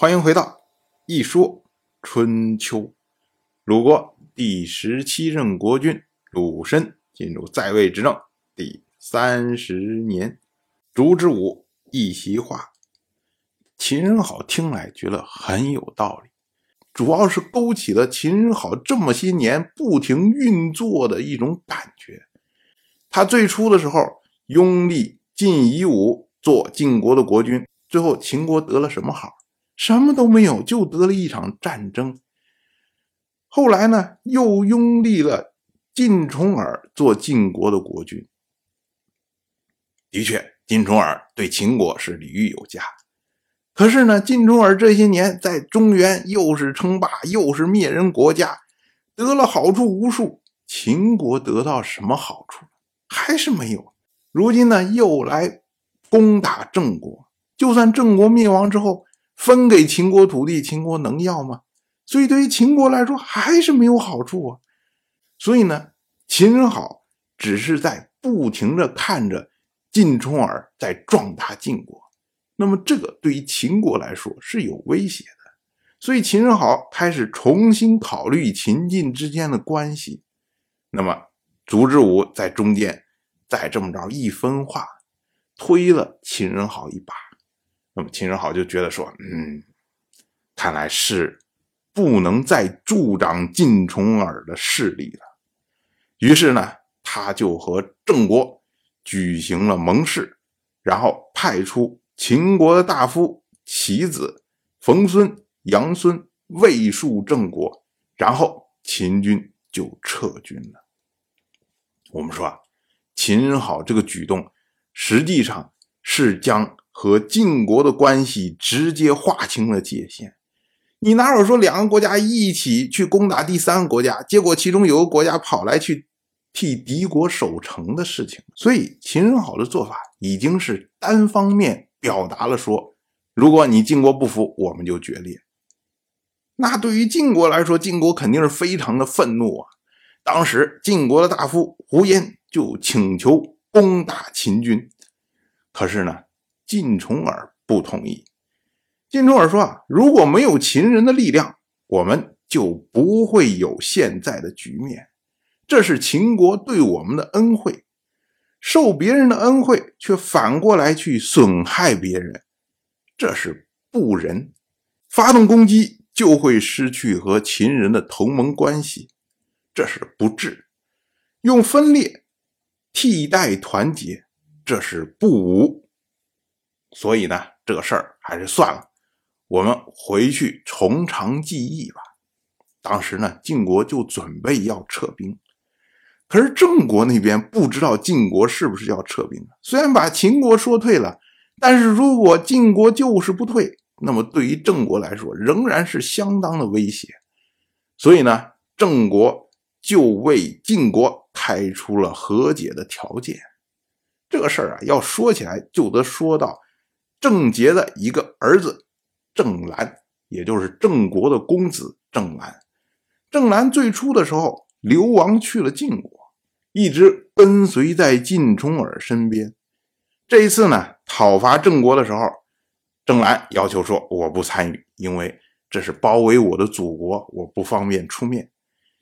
欢迎回到《一说春秋》。鲁国第十七任国君鲁申进入在位执政第三十年，烛之武一席话。秦人好听来觉得很有道理，主要是勾起了秦人好这么些年不停运作的一种感觉。他最初的时候拥立晋夷吾做晋国的国君，最后秦国得了什么好？什么都没有，就得了一场战争。后来呢，又拥立了晋重耳做晋国的国君。的确，晋重耳对秦国是礼遇有加。可是呢，晋重耳这些年在中原又是称霸，又是灭人国家，得了好处无数。秦国得到什么好处？还是没有。如今呢，又来攻打郑国。就算郑国灭亡之后，分给秦国土地，秦国能要吗？所以对于秦国来说还是没有好处啊。所以呢，秦人好只是在不停的看着晋重耳在壮大晋国，那么这个对于秦国来说是有威胁的。所以秦人好开始重新考虑秦晋之间的关系。那么烛之武在中间再这么着一分化，推了秦人好一把。那么秦人好就觉得说，嗯，看来是不能再助长晋重耳的势力了。于是呢，他就和郑国举行了盟誓，然后派出秦国的大夫齐子、冯孙、杨孙卫戍郑国，然后秦军就撤军了。我们说啊，秦人好这个举动，实际上是将。和晋国的关系直接划清了界限。你哪有说两个国家一起去攻打第三个国家，结果其中有个国家跑来去替敌国守城的事情？所以秦人好的做法已经是单方面表达了说，如果你晋国不服，我们就决裂。那对于晋国来说，晋国肯定是非常的愤怒啊。当时晋国的大夫胡延就请求攻打秦军，可是呢？晋重耳不同意。晋重耳说：“啊，如果没有秦人的力量，我们就不会有现在的局面。这是秦国对我们的恩惠，受别人的恩惠，却反过来去损害别人，这是不仁。发动攻击就会失去和秦人的同盟关系，这是不智。用分裂替代团结，这是不武。”所以呢，这个事儿还是算了，我们回去从长计议吧。当时呢，晋国就准备要撤兵，可是郑国那边不知道晋国是不是要撤兵。虽然把秦国说退了，但是如果晋国就是不退，那么对于郑国来说仍然是相当的威胁。所以呢，郑国就为晋国开出了和解的条件。这个事儿啊，要说起来就得说到。郑杰的一个儿子郑兰，也就是郑国的公子郑兰。郑兰最初的时候流亡去了晋国，一直跟随在晋重耳身边。这一次呢，讨伐郑国的时候，郑兰要求说：“我不参与，因为这是包围我的祖国，我不方便出面。”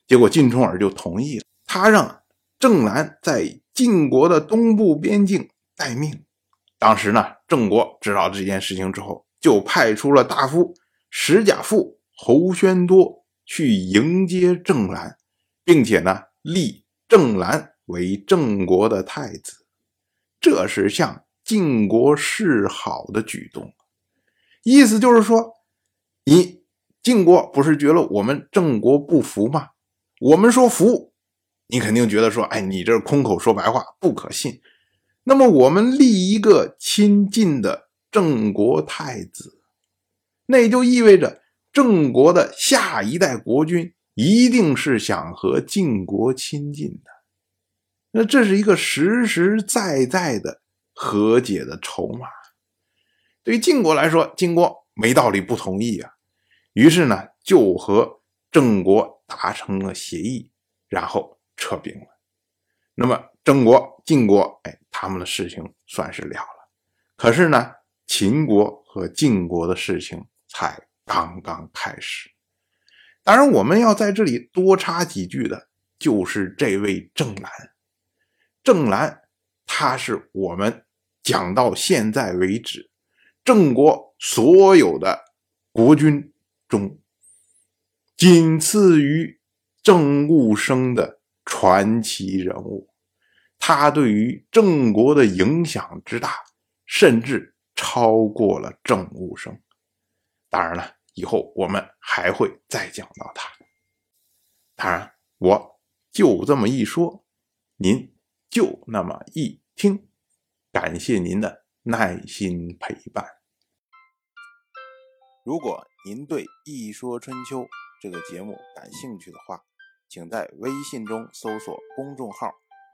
结果晋重耳就同意了，他让郑兰在晋国的东部边境待命。当时呢，郑国知道这件事情之后，就派出了大夫石甲父侯宣多去迎接郑兰，并且呢，立郑兰为郑国的太子，这是向晋国示好的举动。意思就是说，你晋国不是觉得我们郑国不服吗？我们说服，你肯定觉得说，哎，你这空口说白话，不可信。那么我们立一个亲近的郑国太子，那也就意味着郑国的下一代国君一定是想和晋国亲近的。那这是一个实实在在的和解的筹码。对于晋国来说，晋国没道理不同意啊。于是呢，就和郑国达成了协议，然后撤兵了。那么郑国、晋国，哎。他们的事情算是了了，可是呢，秦国和晋国的事情才刚刚开始。当然，我们要在这里多插几句的，就是这位郑兰。郑兰，他是我们讲到现在为止，郑国所有的国君中，仅次于郑务生的传奇人物。他对于郑国的影响之大，甚至超过了郑务生。当然了。以后我们还会再讲到他。当然，我就这么一说，您就那么一听。感谢您的耐心陪伴。如果您对《一说春秋》这个节目感兴趣的话，请在微信中搜索公众号“